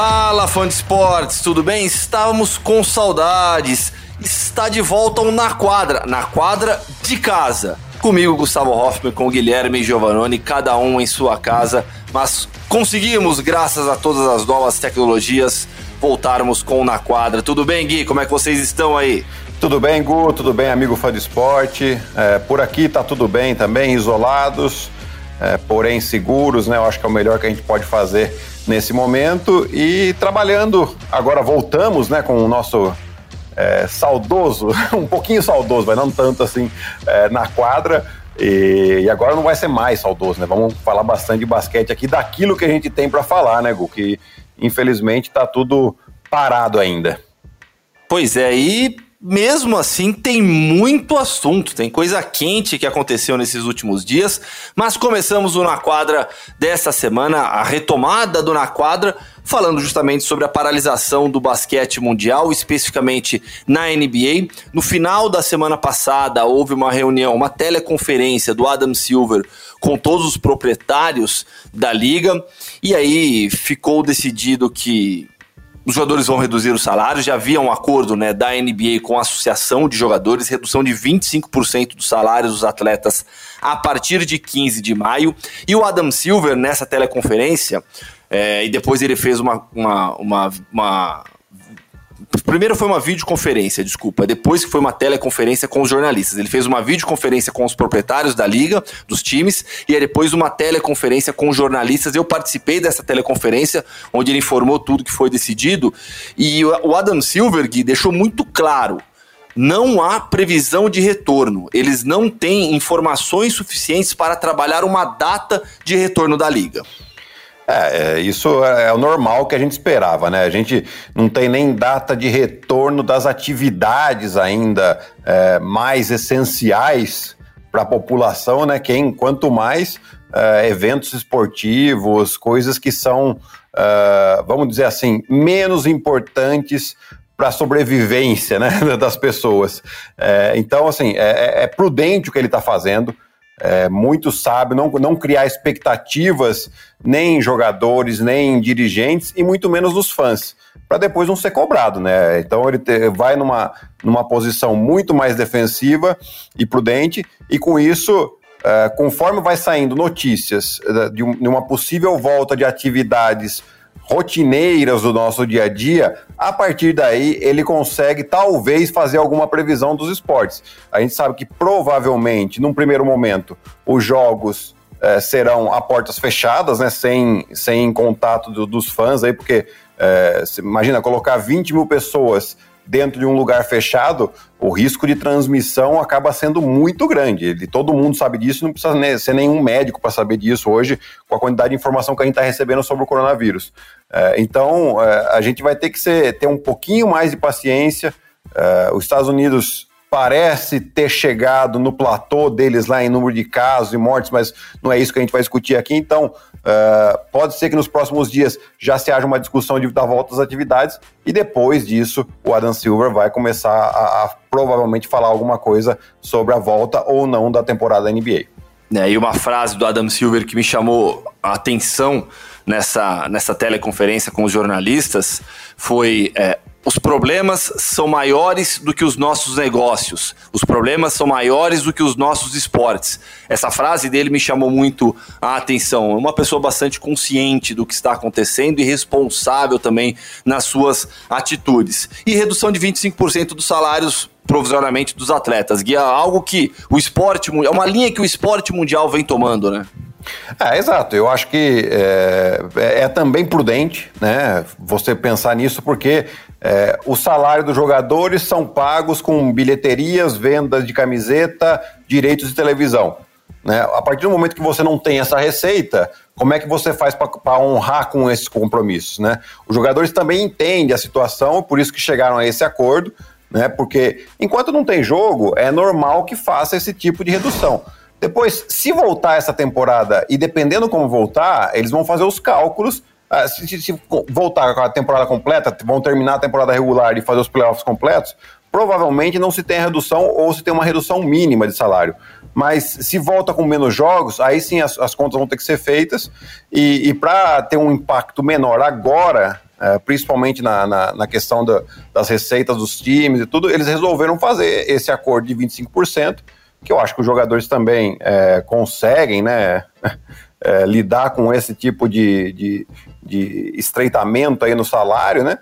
Fala, fã de esportes, tudo bem? Estávamos com saudades. Está de volta um Na Quadra, na quadra de casa. Comigo, Gustavo Hoffman, com Guilherme e Giovanoni, cada um em sua casa, mas conseguimos, graças a todas as novas tecnologias, voltarmos com o Na Quadra. Tudo bem, Gui? Como é que vocês estão aí? Tudo bem, Gu? Tudo bem, amigo fã de esporte? É, por aqui tá tudo bem também, isolados, é, porém seguros, né? Eu acho que é o melhor que a gente pode fazer nesse momento e trabalhando. Agora voltamos, né, com o nosso é, saudoso, um pouquinho saudoso, mas não tanto assim, é, na quadra. E, e, agora não vai ser mais saudoso, né? Vamos falar bastante de basquete aqui, daquilo que a gente tem para falar, né, Gu? Que infelizmente está tudo parado ainda. Pois é, e mesmo assim, tem muito assunto, tem coisa quente que aconteceu nesses últimos dias, mas começamos o Na Quadra dessa semana, a retomada do Na Quadra, falando justamente sobre a paralisação do basquete mundial, especificamente na NBA. No final da semana passada, houve uma reunião, uma teleconferência do Adam Silver com todos os proprietários da liga, e aí ficou decidido que os jogadores vão reduzir o salário. Já havia um acordo né, da NBA com a Associação de Jogadores, redução de 25% dos salários dos atletas a partir de 15 de maio. E o Adam Silver, nessa teleconferência, é, e depois ele fez uma, uma, uma, uma Primeiro foi uma videoconferência, desculpa. Depois que foi uma teleconferência com os jornalistas. Ele fez uma videoconferência com os proprietários da liga, dos times, e aí depois uma teleconferência com os jornalistas. Eu participei dessa teleconferência, onde ele informou tudo que foi decidido. E o Adam Silver deixou muito claro não há previsão de retorno. Eles não têm informações suficientes para trabalhar uma data de retorno da liga. É, é, isso é o normal que a gente esperava, né? A gente não tem nem data de retorno das atividades ainda é, mais essenciais para a população, né? Quem, quanto mais é, eventos esportivos, coisas que são, é, vamos dizer assim, menos importantes para a sobrevivência né, das pessoas. É, então, assim, é, é prudente o que ele está fazendo é, muito sábio, não, não criar expectativas nem em jogadores, nem em dirigentes e muito menos nos fãs, para depois não ser cobrado, né? Então ele te, vai numa, numa posição muito mais defensiva e prudente, e com isso, é, conforme vai saindo notícias é, de, de uma possível volta de atividades rotineiras do nosso dia a dia, a partir daí ele consegue talvez fazer alguma previsão dos esportes. A gente sabe que provavelmente, num primeiro momento, os jogos é, serão a portas fechadas, né, sem, sem contato do, dos fãs aí, porque é, imagina colocar 20 mil pessoas dentro de um lugar fechado, o risco de transmissão acaba sendo muito grande. Ele, todo mundo sabe disso, não precisa ser nenhum médico para saber disso hoje, com a quantidade de informação que a gente está recebendo sobre o coronavírus. É, então, é, a gente vai ter que ser, ter um pouquinho mais de paciência. É, os Estados Unidos parece ter chegado no platô deles lá em número de casos e mortes, mas não é isso que a gente vai discutir aqui. Então, uh, pode ser que nos próximos dias já se haja uma discussão de dar volta às atividades e depois disso o Adam Silver vai começar a, a provavelmente falar alguma coisa sobre a volta ou não da temporada NBA. É, e uma frase do Adam Silver que me chamou a atenção nessa, nessa teleconferência com os jornalistas foi é, os problemas são maiores do que os nossos negócios. Os problemas são maiores do que os nossos esportes. Essa frase dele me chamou muito a atenção. É uma pessoa bastante consciente do que está acontecendo e responsável também nas suas atitudes. E redução de 25% dos salários provisoriamente dos atletas. Guia, algo que o esporte é uma linha que o esporte mundial vem tomando, né? É, exato. Eu acho que é, é, é também prudente, né? Você pensar nisso, porque é, o salário dos jogadores são pagos com bilheterias, vendas de camiseta, direitos de televisão. Né? A partir do momento que você não tem essa receita, como é que você faz para honrar com esses compromissos? Né? Os jogadores também entendem a situação, por isso que chegaram a esse acordo, né? porque enquanto não tem jogo, é normal que faça esse tipo de redução. Depois, se voltar essa temporada, e dependendo como voltar, eles vão fazer os cálculos ah, se, se, voltar com a temporada completa, vão terminar a temporada regular e fazer os playoffs completos, provavelmente não se tem a redução ou se tem uma redução mínima de salário. Mas se volta com menos jogos, aí sim as, as contas vão ter que ser feitas. E, e para ter um impacto menor agora, é, principalmente na, na, na questão da, das receitas dos times e tudo, eles resolveram fazer esse acordo de 25%, que eu acho que os jogadores também é, conseguem, né? É, lidar com esse tipo de, de, de estreitamento aí no salário, né?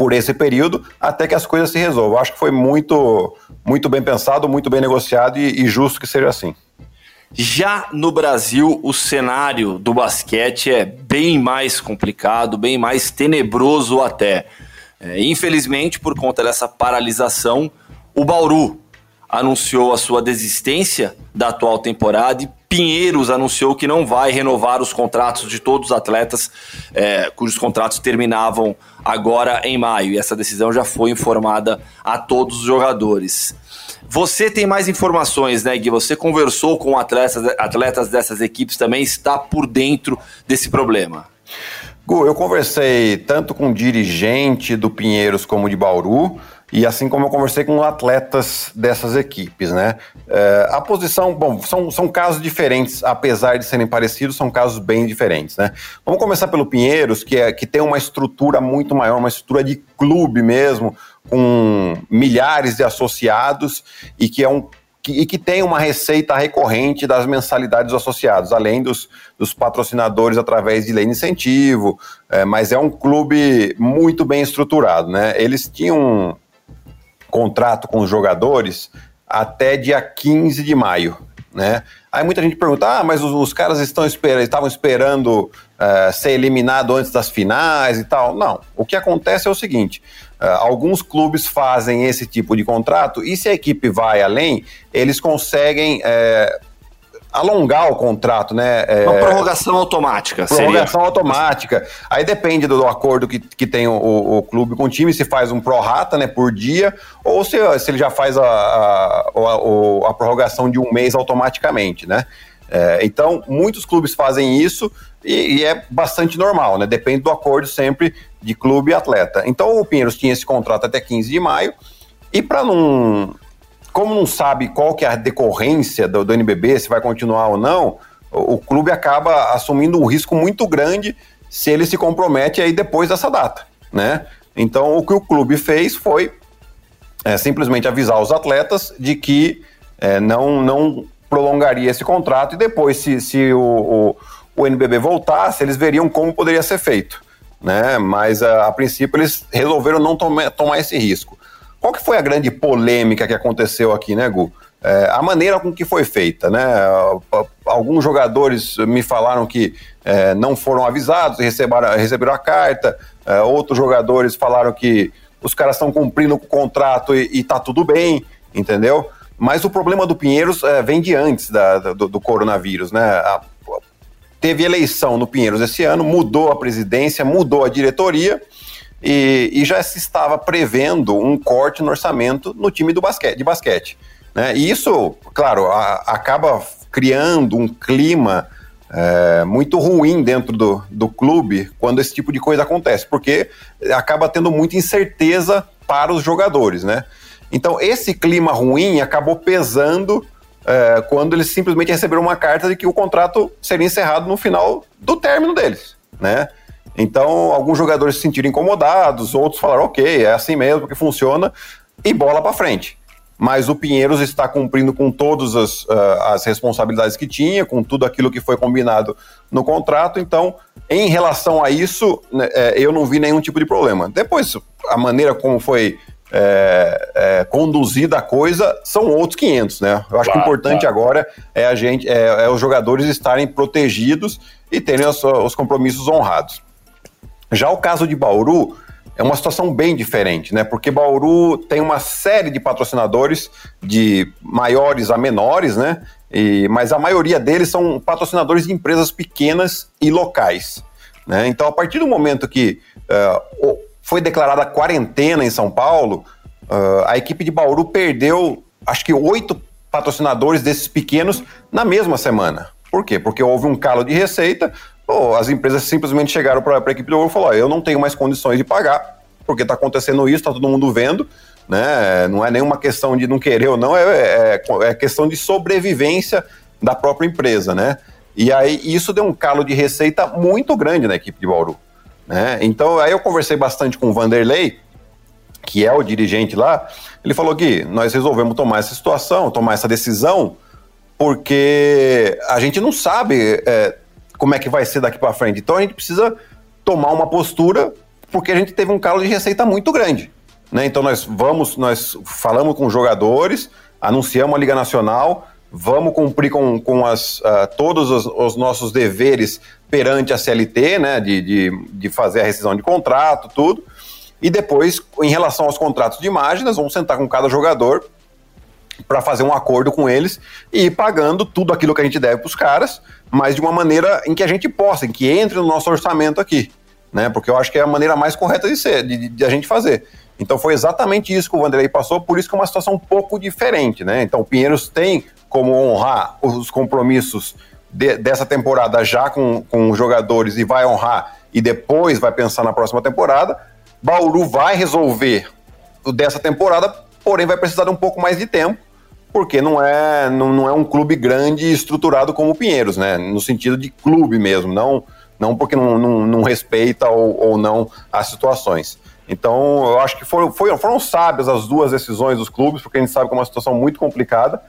por esse período até que as coisas se resolvam. Acho que foi muito, muito bem pensado, muito bem negociado e, e justo que seja assim. Já no Brasil, o cenário do basquete é bem mais complicado, bem mais tenebroso até. É, infelizmente, por conta dessa paralisação, o Bauru anunciou a sua desistência da atual temporada e Pinheiros anunciou que não vai renovar os contratos de todos os atletas é, cujos contratos terminavam agora em maio. E essa decisão já foi informada a todos os jogadores. Você tem mais informações, né, Gui? Você conversou com atletas, atletas dessas equipes também, está por dentro desse problema. Gu, eu conversei tanto com dirigente do Pinheiros como de Bauru. E assim como eu conversei com atletas dessas equipes, né? É, a posição, bom, são, são casos diferentes, apesar de serem parecidos, são casos bem diferentes, né? Vamos começar pelo Pinheiros, que, é, que tem uma estrutura muito maior, uma estrutura de clube mesmo, com milhares de associados e que é um que, e que tem uma receita recorrente das mensalidades dos associados, além dos, dos patrocinadores através de lei de incentivo, é, mas é um clube muito bem estruturado, né? Eles tinham contrato com os jogadores até dia 15 de maio, né? Aí muita gente pergunta, ah, mas os, os caras estão esperando, estavam esperando uh, ser eliminado antes das finais e tal. Não, o que acontece é o seguinte, uh, alguns clubes fazem esse tipo de contrato e se a equipe vai além, eles conseguem uh, alongar o contrato, né? É, Uma prorrogação automática. Prorrogação seria. automática. Aí depende do, do acordo que, que tem o, o, clube com o time, se faz um prorata, né, por dia, ou se, se ele já faz a, a, a, a prorrogação de um mês automaticamente, né? É, então, muitos clubes fazem isso e, e, é bastante normal, né? Depende do acordo sempre de clube e atleta. Então, o Pinheiros tinha esse contrato até 15 de maio, e para não como não sabe qual que é a decorrência do, do NBB, se vai continuar ou não, o, o, clube acaba assumindo um risco muito grande se ele se compromete aí depois dessa data, né? Então, o que o clube fez foi é, simplesmente avisar os atletas de que é, não, não prolongaria esse contrato e depois, se, se o, o, o NBB voltasse, eles veriam como poderia ser feito, né? Mas a, a princípio eles resolveram não tomar, tomar esse risco. Qual que foi a grande polêmica que aconteceu aqui, né, Gu? É, a maneira com que foi feita, né? Alguns jogadores me falaram que é, não foram avisados, receberam, receberam a carta. É, outros jogadores falaram que os caras estão cumprindo o contrato e, e tá tudo bem, entendeu? Mas o problema do Pinheiros é, vem de antes da, do, do, coronavírus, né? A, teve eleição no Pinheiros esse ano, mudou a presidência, mudou a diretoria e, e, já se estava prevendo um corte no orçamento no time do basquete, de basquete. Né? E isso, claro, a, acaba criando um clima é, muito ruim dentro do, do clube quando esse tipo de coisa acontece, porque acaba tendo muita incerteza para os jogadores, né? Então, esse clima ruim acabou pesando é, quando eles simplesmente receberam uma carta de que o contrato seria encerrado no final do término deles, né? Então, alguns jogadores se sentiram incomodados, outros falaram, ok, é assim mesmo que funciona, e bola para frente. Mas o Pinheiros está cumprindo com todas as, uh, as responsabilidades que tinha, com tudo aquilo que foi combinado no contrato. Então, em relação a isso, né, é, eu não vi nenhum tipo de problema. Depois, a maneira como foi é, é, conduzida a coisa são outros 500, né? Eu acho claro, que o importante claro. agora é a gente, é, é, os jogadores estarem protegidos e terem os, os compromissos honrados. Já o caso de Bauru é uma situação bem diferente, né? Porque Bauru tem uma série de patrocinadores, de maiores a menores, né? E, mas a maioria deles são patrocinadores de empresas pequenas e locais. Né? Então, a partir do momento que uh, foi declarada quarentena em São Paulo, uh, a equipe de Bauru perdeu, acho que oito patrocinadores desses pequenos na mesma semana. Por quê? Porque houve um calo de receita, Pô, as empresas simplesmente chegaram para a equipe do Ouro e falaram: eu não tenho mais condições de pagar, porque está acontecendo isso, está todo mundo vendo. Né? Não é nenhuma questão de não querer ou não, é, é, é questão de sobrevivência da própria empresa, né? E aí isso deu um calo de receita muito grande na equipe de Bauru. Né? Então, aí eu conversei bastante com o Vanderlei, que é o dirigente lá. Ele falou que nós resolvemos tomar essa situação, tomar essa decisão, porque a gente não sabe é, como é que vai ser daqui para frente. Então, a gente precisa tomar uma postura, porque a gente teve um calo de receita muito grande. Né? Então, nós vamos, nós falamos com os jogadores, anunciamos a Liga Nacional, vamos cumprir com, com as, uh, todos os, os, nossos deveres perante a CLT, né, de, de, de, fazer a rescisão de contrato, tudo. E depois, em relação aos contratos de imagem, nós vamos sentar com cada jogador para fazer um acordo com eles e ir pagando tudo aquilo que a gente deve para os caras, mas de uma maneira em que a gente possa, em que entre no nosso orçamento aqui, né? Porque eu acho que é a maneira mais correta de ser, de, de a gente fazer. Então foi exatamente isso que o Vanderlei passou, por isso que é uma situação um pouco diferente, né? Então o Pinheiros tem como honrar os compromissos de, dessa temporada já com, com os jogadores e vai honrar e depois vai pensar na próxima temporada. Bauru vai resolver dessa temporada, porém vai precisar de um pouco mais de tempo, porque não é, não, não é um clube grande e estruturado como o Pinheiros, né? No sentido de clube mesmo, não, não porque não, não, não respeita ou, ou não as situações. Então, eu acho que foram, foram, foram sábias as duas decisões dos clubes, porque a gente sabe que é uma situação muito complicada.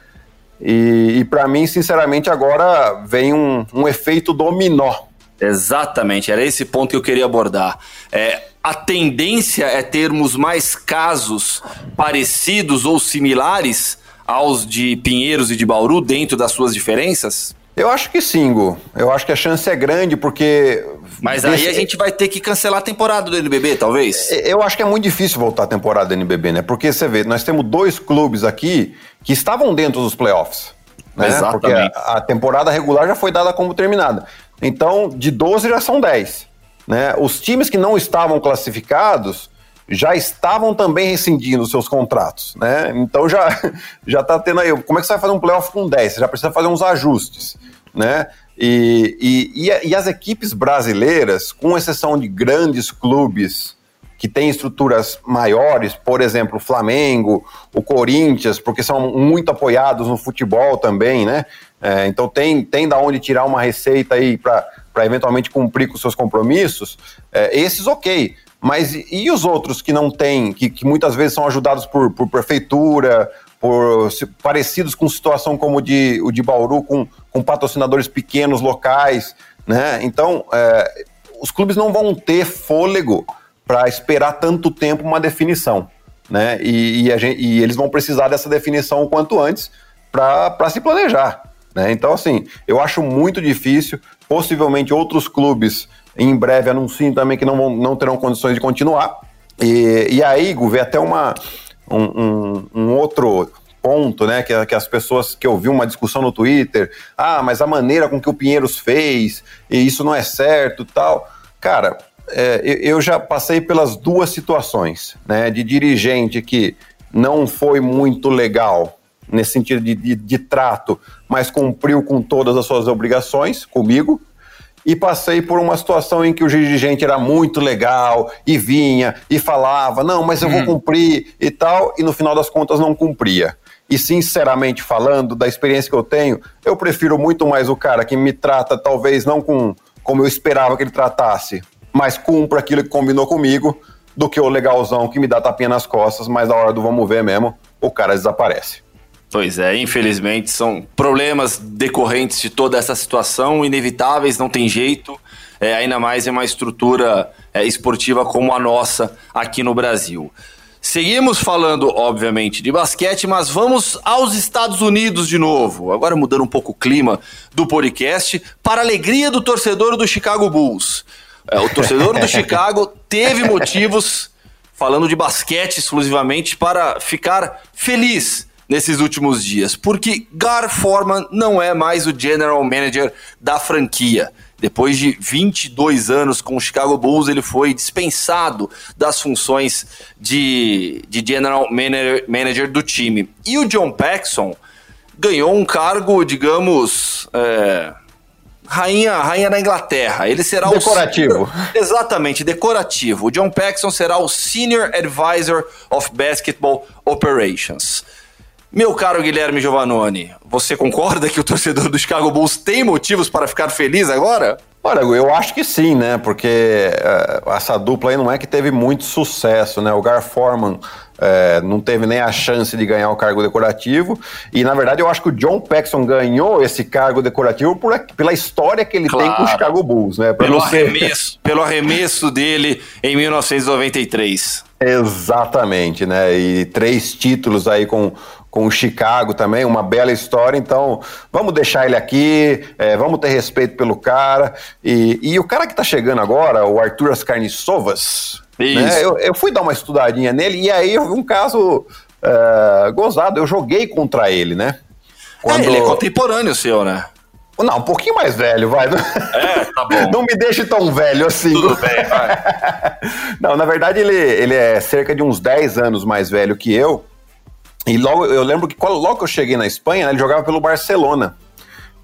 E, e para mim, sinceramente, agora vem um, um, efeito dominó. Exatamente, era esse ponto que eu queria abordar. É, a tendência é termos mais casos parecidos ou similares aos de Pinheiros e de Bauru dentro das suas diferenças? Eu acho que sim, Gu. Eu acho que a chance é grande, porque. Mas aí a gente vai ter que cancelar a temporada do NBB, talvez? Eu acho que é muito difícil voltar a temporada do NBB, né? Porque você vê, nós temos dois clubes aqui que estavam dentro dos playoffs. Né? Exatamente. Porque a, a temporada regular já foi dada como terminada. Então, de 12 já são 10. Né? Os times que não estavam classificados já estavam também rescindindo seus contratos, né? Então já já tá tendo aí, como é que você vai fazer um playoff com 10? Você já precisa fazer uns ajustes, né? E, e, e, as equipes brasileiras, com exceção de grandes clubes que têm estruturas maiores, por exemplo, o Flamengo, o Corinthians, porque são muito apoiados no futebol também, né? É, então tem, tem da onde tirar uma receita aí para eventualmente cumprir com seus compromissos. É, esses, ok. Mas e os outros que não têm, que, que muitas vezes são ajudados por, por prefeitura, por parecidos com situação como o de, o de Bauru, com, com patrocinadores pequenos locais, né? Então, é, os clubes não vão ter fôlego para esperar tanto tempo uma definição, né? E, e, gente, e, eles vão precisar dessa definição o quanto antes para se planejar, né? Então, assim, eu acho muito difícil. Possivelmente outros clubes em breve anunciem também que não, vão, não terão condições de continuar. E, e aí, Gu, vê até uma, um, um, um outro ponto, né? Que, que, as pessoas que eu vi uma discussão no Twitter, ah, mas a maneira com que o Pinheiros fez, e isso não é certo tal. Cara, é, eu já passei pelas duas situações, né? De dirigente que não foi muito legal nesse sentido de, de, de trato, mas cumpriu com todas as suas obrigações comigo, e passei por uma situação em que o dirigente era muito legal e vinha e falava, não, mas eu vou uhum. cumprir e tal, e no final das contas não cumpria. E sinceramente falando, da experiência que eu tenho, eu prefiro muito mais o cara que me trata, talvez não com como eu esperava que ele tratasse, mas cumpra aquilo que combinou comigo, do que o legalzão que me dá tapinha nas costas, mas na hora do vamos ver mesmo, o cara desaparece. Pois é, infelizmente são problemas decorrentes de toda essa situação, inevitáveis, não tem jeito, é, ainda mais em uma estrutura é, esportiva como a nossa aqui no Brasil. Seguimos falando, obviamente, de basquete, mas vamos aos Estados Unidos de novo. Agora mudando um pouco o clima do podcast, para a alegria do torcedor do Chicago Bulls. É, o torcedor do Chicago teve motivos, falando de basquete exclusivamente, para ficar feliz nesses últimos dias, porque Gar Forman não é mais o general manager da franquia. Depois de 22 anos com o Chicago Bulls, ele foi dispensado das funções de, de general manager, manager do time. E o John Paxson ganhou um cargo, digamos, é, rainha, rainha da Inglaterra. Ele será decorativo. O, exatamente, decorativo. O John Paxson será o Senior Advisor of Basketball Operations. Meu caro Guilherme Giovannone, você concorda que o torcedor do Chicago Bulls tem motivos para ficar feliz agora? Olha, eu acho que sim, né? Porque uh, essa dupla aí não é que teve muito sucesso, né? O Gar Forman uh, não teve nem a chance de ganhar o cargo decorativo. E, na verdade, eu acho que o John Paxson ganhou esse cargo decorativo por, pela história que ele claro. tem com o Chicago Bulls, né? Pelo, arremesso, pelo arremesso dele em 1993. Exatamente, né? E três títulos aí com com o Chicago também, uma bela história. Então, vamos deixar ele aqui, é, vamos ter respeito pelo cara. E, e o cara que tá chegando agora, o Arthur Ascarnissovas, né, eu, eu, fui dar uma estudadinha nele e aí eu vi um caso é, gozado. Eu joguei contra ele, né? Quando... É, ele é contemporâneo seu, né? Não, um pouquinho mais velho, vai. É, tá bom. Não me deixe tão velho assim. Tudo bem, vai. Não, na verdade ele, ele é cerca de uns 10 anos mais velho que eu. E logo, eu lembro que logo que eu cheguei na Espanha, né, ele jogava pelo Barcelona.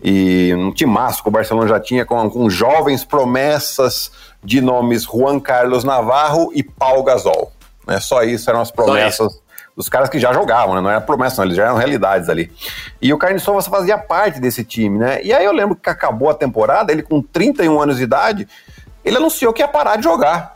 E um timasco que o Barcelona já tinha com, com jovens promessas de nomes Juan Carlos Navarro e Paul Gasol. Né? Só isso eram as promessas dos caras que já jogavam, né? não era promessa, não, eles já eram realidades ali. E o Carlos Souza fazia parte desse time, né? E aí eu lembro que acabou a temporada, ele com 31 anos de idade, ele anunciou que ia parar de jogar.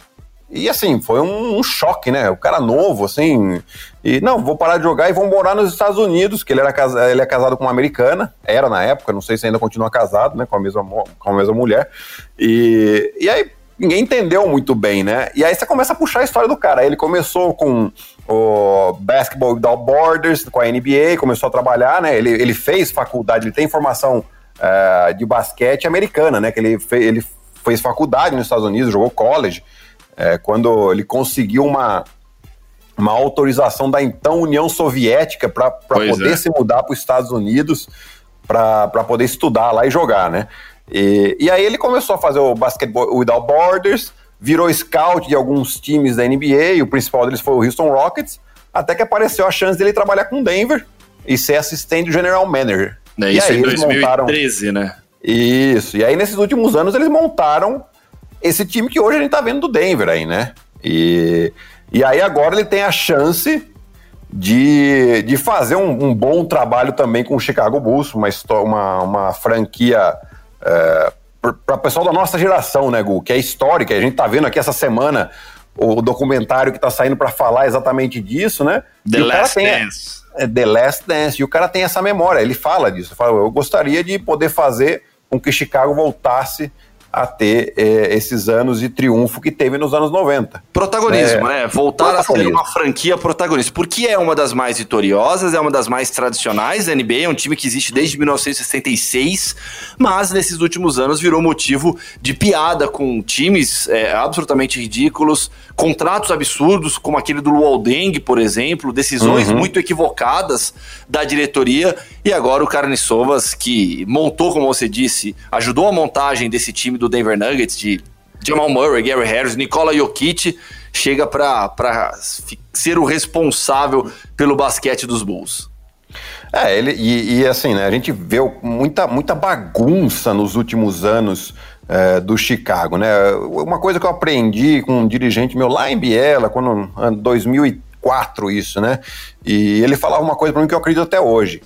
E assim, foi um, um, choque, né? O cara novo, assim. E não, vou parar de jogar e vou morar nos Estados Unidos, que ele, era ele é casado com uma americana, era na época, não sei se ainda continua casado, né? Com a mesma, com a mesma mulher. E, e aí ninguém entendeu muito bem, né? E aí você começa a puxar a história do cara. Ele começou com o Basketball Without Borders, com a NBA, começou a trabalhar, né? Ele, ele fez faculdade, ele tem formação uh, de basquete americana, né? Que ele, fe, ele fez faculdade nos Estados Unidos, jogou college é, quando ele conseguiu uma, uma autorização da então União Soviética para poder é. se mudar para os Estados Unidos para poder estudar lá e jogar, né? E, e aí ele começou a fazer o Basketball Without Borders, virou scout de alguns times da NBA, o principal deles foi o Houston Rockets, até que apareceu a chance dele trabalhar com Denver e ser assistente do general manager. É, isso em 2013, montaram... né? Isso, e aí nesses últimos anos eles montaram esse time que hoje a gente tá vendo do Denver aí, né? E, e aí agora ele tem a chance de, de fazer um, um bom trabalho também com o Chicago Bulls, uma, uma, uma franquia é, para o pessoal da nossa geração, né, Gu? Que é histórica. A gente tá vendo aqui essa semana o documentário que tá saindo para falar exatamente disso, né? The Last Dance. É, The Last Dance. E o cara tem essa memória, ele fala disso. Fala, eu gostaria de poder fazer com que Chicago voltasse a ter é, esses anos de triunfo que teve nos anos 90. Protagonismo, é, né? Voltar a ser uma franquia protagonista. Porque é uma das mais vitoriosas, é uma das mais tradicionais da NBA, é um time que existe desde 1966, mas nesses últimos anos virou motivo de piada com times é, absolutamente ridículos, contratos absurdos, como aquele do Luol por exemplo, decisões uhum. muito equivocadas da diretoria, e agora o Carne Sovas, que montou, como você disse, ajudou a montagem desse time do Denver Nuggets, de Jamal Murray, Gary Harris, Nikola Jokic, chega para ser o responsável pelo basquete dos Bulls. É, ele, e, e, assim, né, a gente vê muita, muita bagunça nos últimos anos é, do Chicago, né? Uma coisa que eu aprendi com um dirigente meu lá em Biela, quando 2004 isso, né? E ele falava uma coisa para mim que eu acredito até hoje.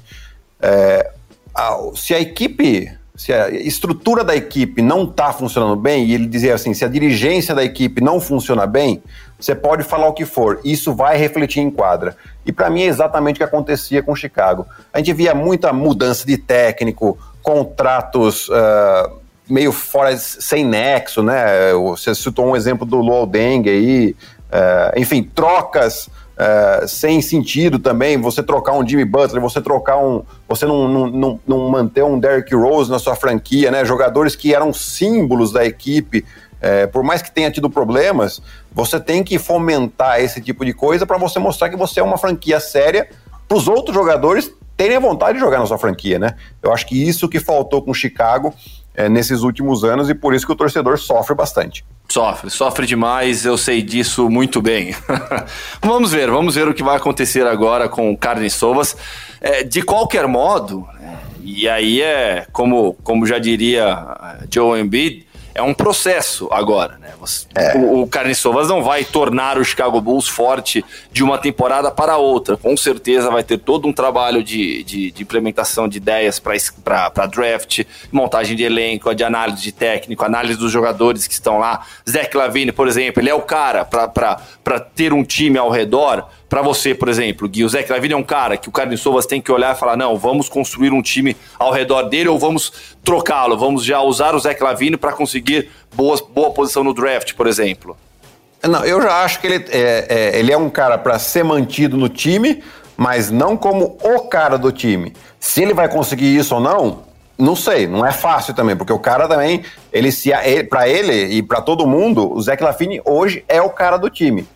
É, a, se a equipe se a estrutura da equipe não está funcionando bem, e ele dizia assim: se a dirigência da equipe não funciona bem, você pode falar o que for, isso vai refletir em quadra. E para mim é exatamente o que acontecia com Chicago. A gente via muita mudança de técnico, contratos uh, meio fora, sem nexo, né? Você citou um exemplo do Luol Deng aí, uh, enfim, trocas é, sem sentido também você trocar um Jimmy Butler, você trocar um. Você não, não, não, não, manter um Derrick Rose na sua franquia, né? Jogadores que eram símbolos da equipe. É, por mais que tenha tido problemas, você tem que fomentar esse tipo de coisa para você mostrar que você é uma franquia séria para os outros jogadores terem a vontade de jogar na sua franquia, né? Eu acho que isso que faltou com o Chicago é, nesses últimos anos e por isso que o torcedor sofre bastante. Sofre, sofre demais, eu sei disso muito bem. vamos ver, vamos ver o que vai acontecer agora com o Carne Sovas. É, de qualquer modo, e aí é, como, como já diria Joe Embiid, é um processo agora, né? Você, é. O, o Carniçovas não vai tornar o Chicago Bulls forte de uma temporada para outra. Com certeza vai ter todo um trabalho de, de, de implementação de ideias para draft, montagem de elenco, de análise de técnico, análise dos jogadores que estão lá. Zach Lavine, por exemplo, ele é o cara para ter um time ao redor para você, por exemplo, Gui, o Zé Clavini é um cara que o Carlos Sovas tem que olhar e falar: não, vamos construir um time ao redor dele ou vamos trocá-lo, vamos já usar o Zé para conseguir boa, boa posição no draft, por exemplo? Não, eu já acho que ele é, é ele é um cara para ser mantido no time, mas não como o cara do time. Se ele vai conseguir isso ou não, não sei, não é fácil também, porque o cara também, ele se para ele e para todo mundo, o Zé hoje é o cara do time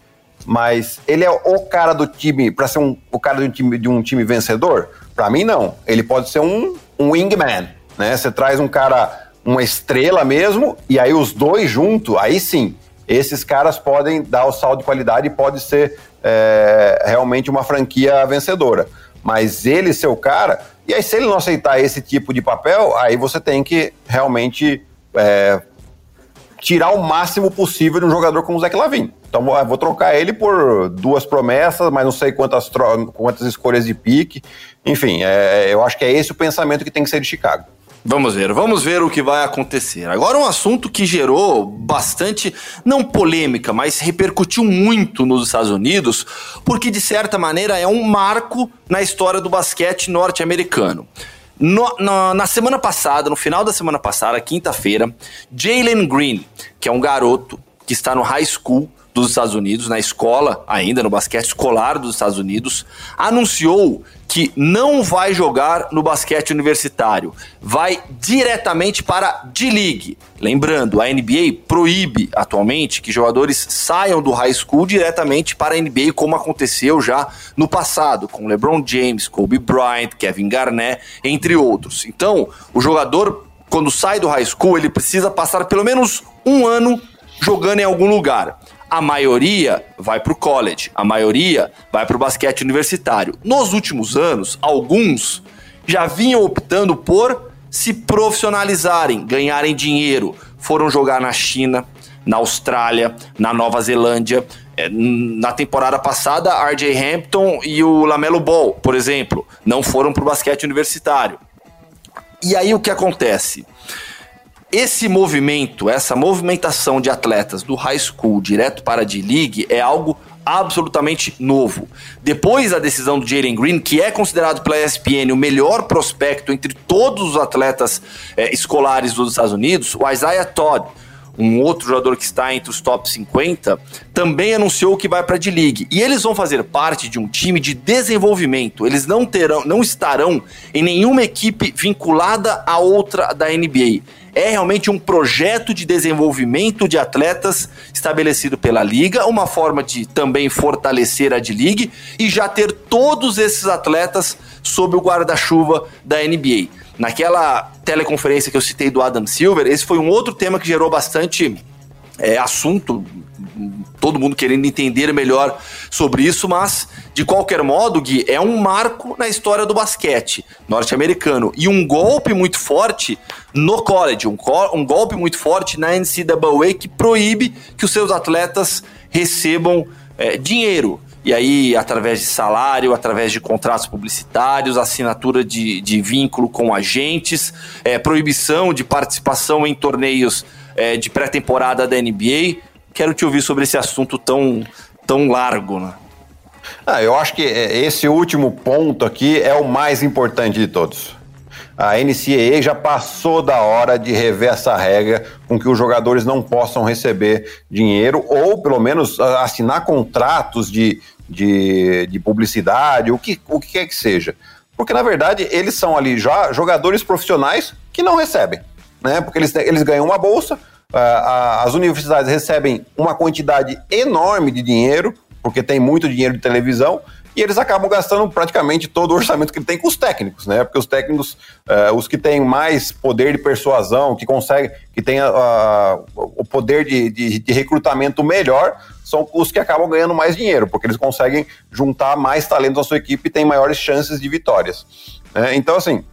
mas ele é o cara do time para ser um, o cara de um time, de um time vencedor? Para mim, não. Ele pode ser um, um wingman, né? Você traz um cara, uma estrela mesmo, e aí os dois juntos, aí sim, esses caras podem dar o salto de qualidade e pode ser é, realmente uma franquia vencedora. Mas ele ser o cara, e aí se ele não aceitar esse tipo de papel, aí você tem que realmente é, tirar o máximo possível de um jogador como o Zé Lavin. Então vou trocar ele por duas promessas, mas não sei quantas, quantas escolhas de pique. Enfim, é, eu acho que é esse o pensamento que tem que ser de Chicago. Vamos ver, vamos ver o que vai acontecer. Agora um assunto que gerou bastante, não polêmica, mas repercutiu muito nos Estados Unidos, porque de certa maneira é um marco na história do basquete norte-americano. No, no, na semana passada, no final da semana passada, quinta-feira, Jalen Green, que é um garoto que está no high school dos Estados Unidos, na escola, ainda no basquete escolar dos Estados Unidos, anunciou que não vai jogar no basquete universitário, vai diretamente para D-League. Lembrando, a NBA proíbe atualmente que jogadores saiam do high school diretamente para a NBA, como aconteceu já no passado, com LeBron James, Kobe Bryant, Kevin Garnett, entre outros. Então, o jogador, quando sai do high school, ele precisa passar pelo menos um ano jogando em algum lugar. A maioria vai para o college, a maioria vai para o basquete universitário. Nos últimos anos, alguns já vinham optando por se profissionalizarem, ganharem dinheiro. Foram jogar na China, na Austrália, na Nova Zelândia. É, na temporada passada, RJ Hampton e o Lamelo Ball, por exemplo, não foram para o basquete universitário. E aí o que acontece? Esse movimento, essa movimentação de atletas do high school direto para a D-League é algo absolutamente novo. Depois da decisão do Jalen Green, que é considerado pela ESPN o melhor prospecto entre todos os atletas é, escolares dos Estados Unidos, o Isaiah Todd, um outro jogador que está entre os top 50, também anunciou que vai para a D-League. E eles vão fazer parte de um time de desenvolvimento. Eles não terão, não estarão em nenhuma equipe vinculada a outra da NBA é realmente um projeto de desenvolvimento de atletas estabelecido pela liga, uma forma de também fortalecer a D-League e já ter todos esses atletas sob o guarda-chuva da NBA. Naquela teleconferência que eu citei do Adam Silver, esse foi um outro tema que gerou bastante é, assunto todo mundo querendo entender melhor sobre isso, mas de qualquer modo, Gui, é um marco na história do basquete norte-americano e um golpe muito forte no college, um, um golpe muito forte na NCAA que proíbe que os seus atletas recebam é, dinheiro. E aí, através de salário, através de contratos publicitários, assinatura de, de vínculo com agentes, é, proibição de participação em torneios é, de pré-temporada da NBA quero te ouvir sobre esse assunto tão, tão largo, né? Ah, eu acho que é, esse último ponto aqui é o mais importante de todos. A NCAA já passou da hora de rever essa regra com que os jogadores não possam receber dinheiro ou, pelo menos, assinar contratos de, de, de publicidade, o que, o que quer que seja. Porque, na verdade, eles são ali já jogadores profissionais que não recebem, né? Porque eles, eles ganham uma bolsa, as universidades recebem uma quantidade enorme de dinheiro, porque tem muito dinheiro de televisão, e eles acabam gastando praticamente todo o orçamento que ele tem com os técnicos, né? Porque os técnicos, uh, os que têm mais poder de persuasão, que conseguem, que têm uh, o poder de, de, de, recrutamento melhor, são os que acabam ganhando mais dinheiro, porque eles conseguem juntar mais talentos à sua equipe e têm maiores chances de vitórias. Né? Então, assim,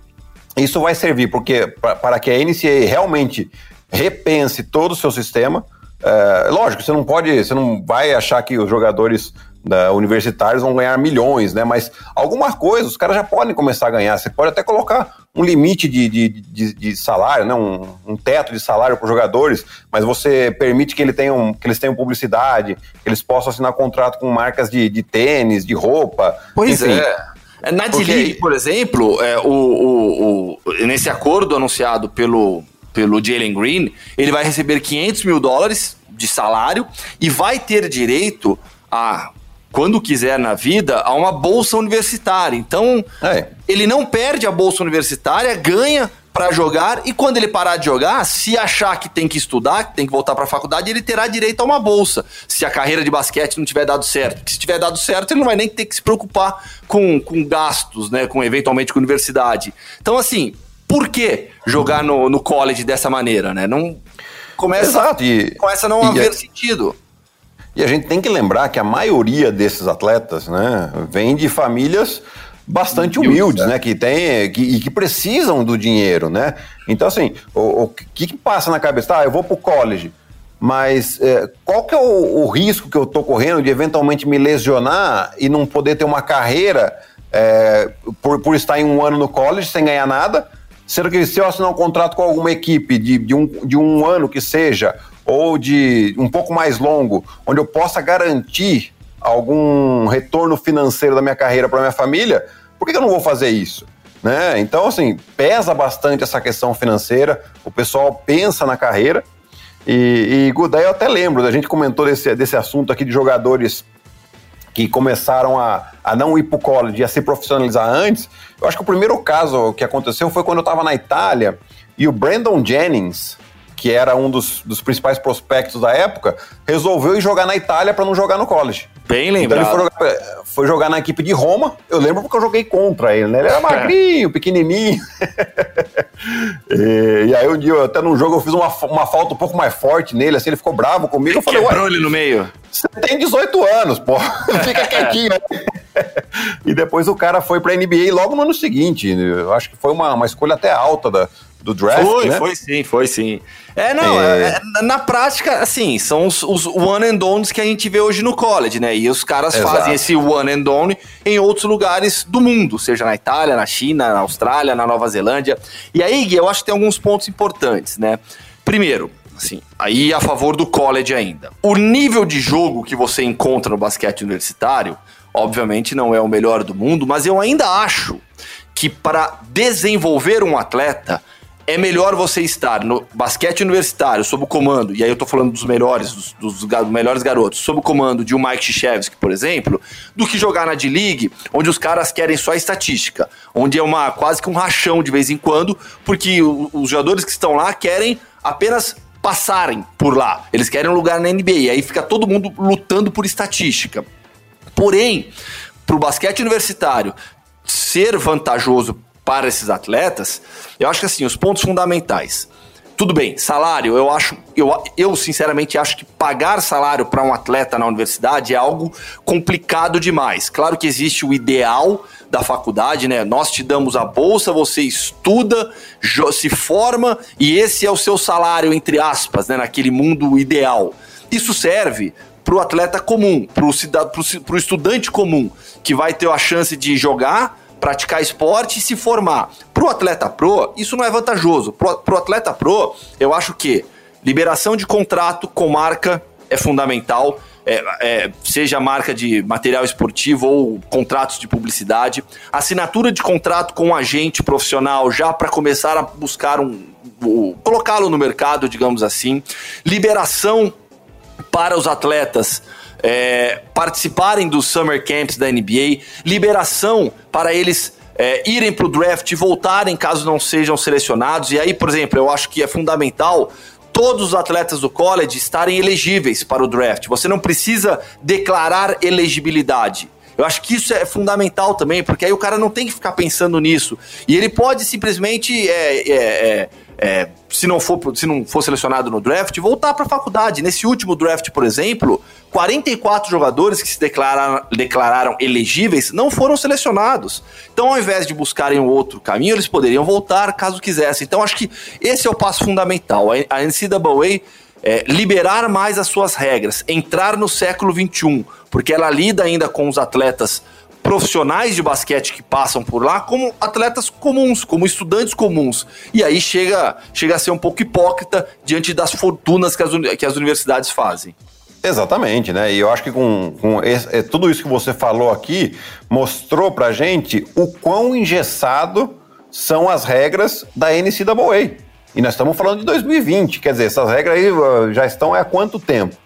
isso vai servir porque para que a NCAA realmente repense todo o seu sistema. É, lógico, você não pode, você não vai achar que os jogadores da, universitários vão ganhar milhões, né? Mas alguma coisa os caras já podem começar a ganhar. Você pode até colocar um limite de, de, de, de salário, né? Um, um, teto de salário para os jogadores, mas você permite que, ele tenham, que eles tenham publicidade, que eles possam assinar contrato com marcas de, de tênis, de roupa. Pois enfim. é. Na D-League, por exemplo, é, o, o, o, nesse acordo anunciado pelo, pelo Jalen Green, ele vai receber 500 mil dólares de salário e vai ter direito a quando quiser na vida, a uma bolsa universitária. Então, é. ele não perde a bolsa universitária, ganha para jogar e quando ele parar de jogar, se achar que tem que estudar, que tem que voltar para a faculdade, ele terá direito a uma bolsa. Se a carreira de basquete não tiver dado certo, porque se tiver dado certo, ele não vai nem ter que se preocupar com, com gastos, né, com eventualmente com universidade. Então assim, por que jogar no, no college dessa maneira, né? Não começa, Exato, e, começa a não haver é... sentido. E a gente tem que lembrar que a maioria desses atletas, né, vem de famílias bastante humildes, né? né, que tem que, e que precisam do dinheiro, né? Então assim, o, o que, que passa na cabeça? Tá, eu vou pro college, mas é, qual que é o, o, risco que eu tô correndo de eventualmente me lesionar e não poder ter uma carreira é, por, por estar em um ano no college sem ganhar nada? Sendo que se eu assinar um contrato com alguma equipe de, de, um, de um ano que seja, ou de um pouco mais longo, onde eu possa garantir algum retorno financeiro da minha carreira para minha família, por que, eu não vou fazer isso? Né? Então, assim, pesa bastante essa questão financeira, o pessoal pensa na carreira. E, e eu até lembro, a gente comentou desse, desse assunto aqui de jogadores que começaram a, a não ir para o college a se profissionalizar antes. Eu acho que o primeiro caso que aconteceu foi quando eu estava na Itália e o Brandon Jennings, que era um dos, dos principais prospectos da época, resolveu ir jogar na Itália para não jogar no college. Bem lembrado. Então ele foi jogar, foi jogar, na equipe de Roma. Eu lembro porque eu joguei contra ele, né? Ele era magrinho, pequenininho. e, e, aí um dia, até num jogo, eu fiz uma, uma falta um pouco mais forte nele, assim, ele ficou bravo comigo. Eu falei, Quebrou ele no meio. Você tem 18 anos, pô. Fica quietinho. e depois o cara foi pra NBA logo no ano seguinte. Eu acho que foi uma, uma escolha até alta da, do draft, Foi, né? foi sim, foi sim. É, não, é... É, na prática, assim, são os, os, one and downs que a gente vê hoje no college, né? E os caras Exato. fazem esse one and done em outros lugares do mundo, seja na Itália, na China, na Austrália, na Nova Zelândia. E aí, Gui, eu acho que tem alguns pontos importantes, né? Primeiro, assim, aí a favor do college ainda. O nível de jogo que você encontra no basquete universitário, obviamente não é o melhor do mundo, mas eu ainda acho que para desenvolver um atleta, é melhor você estar no basquete universitário sob o comando, e aí eu tô falando dos melhores, dos, dos, melhores garotos, sob o comando de um Mike Krzyzewski, por exemplo, do que jogar na D-League, onde os caras querem só estatística, onde é uma quase que um rachão de vez em quando, porque os jogadores que estão lá querem apenas passarem por lá. Eles querem um lugar na NBA, e aí fica todo mundo lutando por estatística. Porém, pro basquete universitário ser vantajoso para esses atletas, eu acho que assim, os pontos fundamentais. Tudo bem, salário, eu acho, eu, eu sinceramente acho que pagar salário para um atleta na universidade é algo complicado demais. Claro que existe o ideal da faculdade, né? Nós te damos a bolsa, você estuda, se forma e esse é o seu salário, entre aspas, né? Naquele mundo ideal. Isso serve para o atleta comum, para o estudante comum, que vai ter a chance de jogar praticar esporte e se formar. Pro atleta pro, isso não é vantajoso. Pro, pro atleta pro, eu acho que liberação de contrato com marca é fundamental. É, é, seja marca de material esportivo ou contratos de publicidade, assinatura de contrato com um agente profissional já para começar a buscar um, colocá-lo no mercado, digamos assim, liberação para os atletas é, participarem dos summer camps da NBA, liberação para eles é, irem para o draft e voltarem caso não sejam selecionados. E aí, por exemplo, eu acho que é fundamental todos os atletas do college estarem elegíveis para o draft. Você não precisa declarar elegibilidade. Eu acho que isso é fundamental também, porque aí o cara não tem que ficar pensando nisso. E ele pode simplesmente. É, é, é, se não for se não for selecionado no draft, voltar para a faculdade. Nesse último draft, por exemplo, 44 jogadores que se declararam, declararam elegíveis não foram selecionados. Então, ao invés de buscarem outro caminho, eles poderiam voltar caso quisessem. Então, acho que esse é o passo fundamental. A NCAA é, liberar mais as suas regras, entrar no século 21, porque ela lida ainda com os atletas profissionais de basquete que passam por lá como atletas comuns, como estudantes comuns. E aí chega, chega a ser um pouco hipócrita diante das fortunas que as, que as universidades fazem. Exatamente, né? E eu acho que com, com esse, é, tudo isso que você falou aqui mostrou pra gente o quão engessado são as regras da NCAA. E nós estamos falando de 2020, quer dizer, essas regras aí uh, já estão há quanto tempo?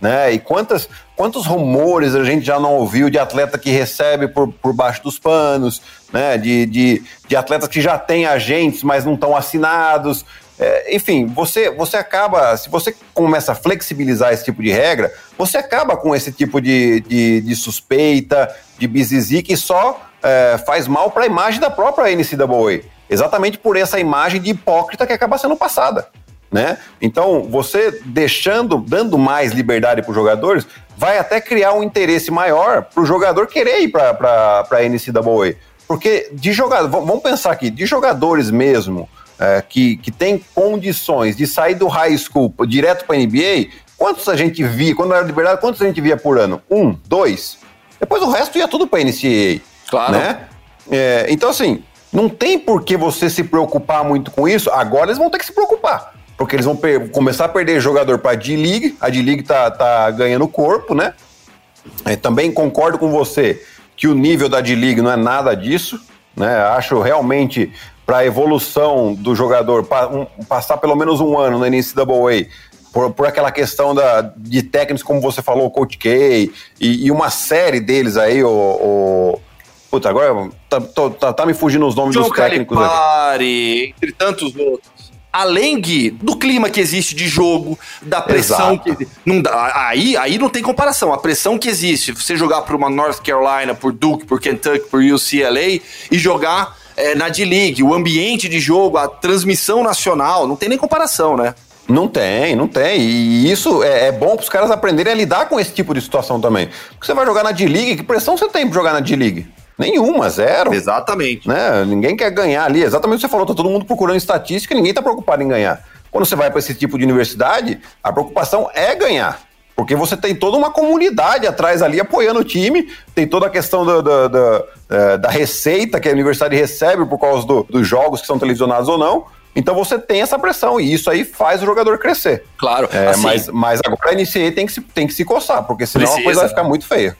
Né? E quantas, quantos rumores a gente já não ouviu de atleta que recebe por, por baixo dos panos, né? de, de, de atletas que já têm agentes, mas não estão assinados. É, enfim, você, você acaba, se você começa a flexibilizar esse tipo de regra, você acaba com esse tipo de, de, de suspeita, de bizizi que só é, faz mal para a imagem da própria NCAA. Exatamente por essa imagem de hipócrita que acaba sendo passada né? Então, você deixando, dando mais liberdade para os jogadores, vai até criar um interesse maior para o jogador querer ir para a NCAA. Porque de jogador, vamos pensar aqui, de jogadores mesmo é, que, que tem condições de sair do high school direto para a NBA, quantos a gente via, quando era liberdade, quantos a gente via por ano? Um, dois? Depois o resto ia tudo para a NCAA. Claro. Né? É, então, assim, não tem por que você se preocupar muito com isso. Agora eles vão ter que se preocupar porque eles vão começar a perder jogador para a D-League, a D-League tá, tá ganhando corpo, né? É, também concordo com você que o nível da D-League não é nada disso, né? Acho realmente para a evolução do jogador pa, um, passar pelo menos um ano na NCAA por, por aquela questão da, de técnicos, como você falou, o Coach K e, e uma série deles aí, o, o Puta, agora tá, tá, tá, me fugindo os nomes John dos técnicos. Calipari, entre tantos outros além Gui, do clima que existe de jogo, da pressão Exato. que não dá, aí, aí não tem comparação. A pressão que existe, você jogar por uma North Carolina, por Duke, por Kentucky, por UCLA e jogar é, na D-League, o ambiente de jogo, a transmissão nacional, não tem nem comparação, né? Não tem, não tem. E isso é, é bom para os caras aprenderem a lidar com esse tipo de situação também. Porque você vai jogar na D-League, que pressão você tem para jogar na D-League? Nenhuma, zero. Exatamente. Né? Ninguém quer ganhar ali. Exatamente o que você falou, tá todo mundo procurando estatística, ninguém está preocupado em ganhar. Quando você vai para esse tipo de universidade, a preocupação é ganhar. Porque você tem toda uma comunidade atrás ali apoiando o time, tem toda a questão do, do, do, é, da receita que a universidade recebe por causa dos jogos que são televisionados ou não. Então você tem essa pressão e isso aí faz o jogador crescer. Claro. É, assim, mas, mas agora a NCAA tem que se, tem que se coçar, porque senão precisa. a coisa vai ficar muito feia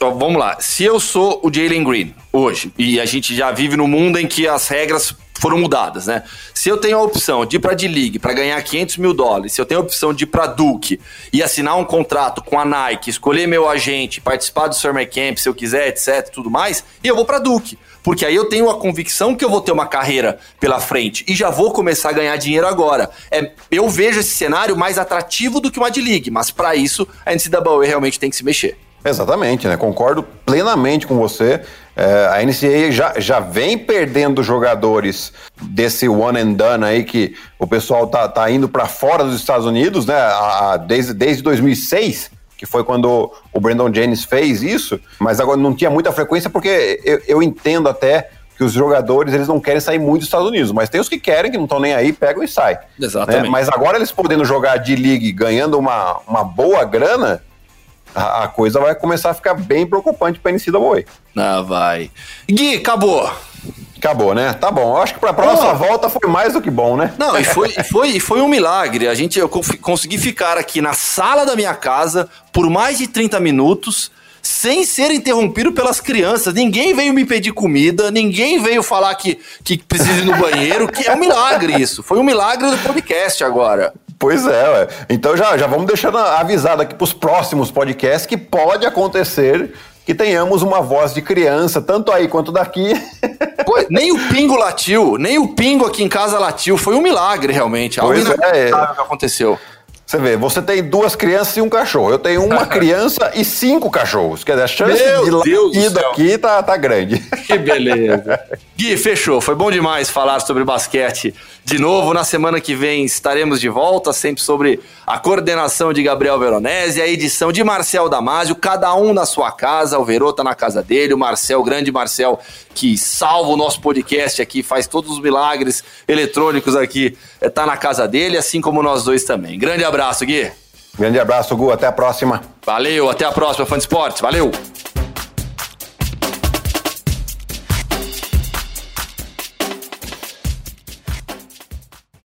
vamos lá. Se eu sou o Jalen Green hoje, e a gente já vive no mundo em que as regras foram mudadas, né? Se eu tenho a opção de ir para D-League para ganhar 500 mil dólares, se eu tenho a opção de ir para Duke e assinar um contrato com a Nike, escolher meu agente, participar do Summer Camp se eu quiser, etc, tudo mais, e eu vou para Duke. Porque aí eu tenho a convicção que eu vou ter uma carreira pela frente e já vou começar a ganhar dinheiro agora. É, eu vejo esse cenário mais atrativo do que uma D-League, mas para isso a NCAA realmente tem que se mexer. Exatamente, né? Concordo plenamente com você. É, a NCAA já, já vem perdendo jogadores desse one and done aí que o pessoal tá, tá indo para fora dos Estados Unidos, né? A, a, desde, desde 2006, que foi quando o Brandon Jennings fez isso, mas agora não tinha muita frequência porque eu, eu entendo até que os jogadores eles não querem sair muito dos Estados Unidos, mas tem os que querem, que não estão nem aí, pegam e saem. Né? Exatamente. Né? Mas agora eles podendo jogar de league ganhando uma, uma boa grana, a, a coisa vai começar a ficar bem preocupante para a NCAA. Ah, vai. Gui, acabou. Acabou, né? Tá bom. Eu acho que para a nossa volta foi mais do que bom, né? Não, e foi, foi, foi um milagre. A gente, eu consegui ficar aqui na sala da minha casa por mais de 30 minutos sem ser interrompido pelas crianças. Ninguém veio me pedir comida, ninguém veio falar que, que precisa ir no banheiro, que é um milagre isso. Foi um milagre do podcast agora. Pois é, ué. então já, já vamos deixando avisado aqui para os próximos podcasts que pode acontecer que tenhamos uma voz de criança, tanto aí quanto daqui. Pô, nem o pingo latiu, nem o pingo aqui em casa latiu. Foi um milagre, realmente. Algo pois é. que aconteceu. Você vê, você tem duas crianças e um cachorro. Eu tenho uma criança e cinco cachorros. Quer dizer, a chance Meu de latido aqui tá, tá grande. Que beleza. Gui, fechou. Foi bom demais falar sobre basquete de novo. Na semana que vem estaremos de volta, sempre sobre a coordenação de Gabriel Veronese, a edição de Marcel Damasio, cada um na sua casa. O Verô tá na casa dele, o Marcel, o grande Marcel, que salva o nosso podcast aqui, faz todos os milagres eletrônicos aqui, eh, tá na casa dele, assim como nós dois também. Grande abraço, Gui. Grande abraço, Gu. Até a próxima. Valeu, até a próxima, fã de esportes. Valeu.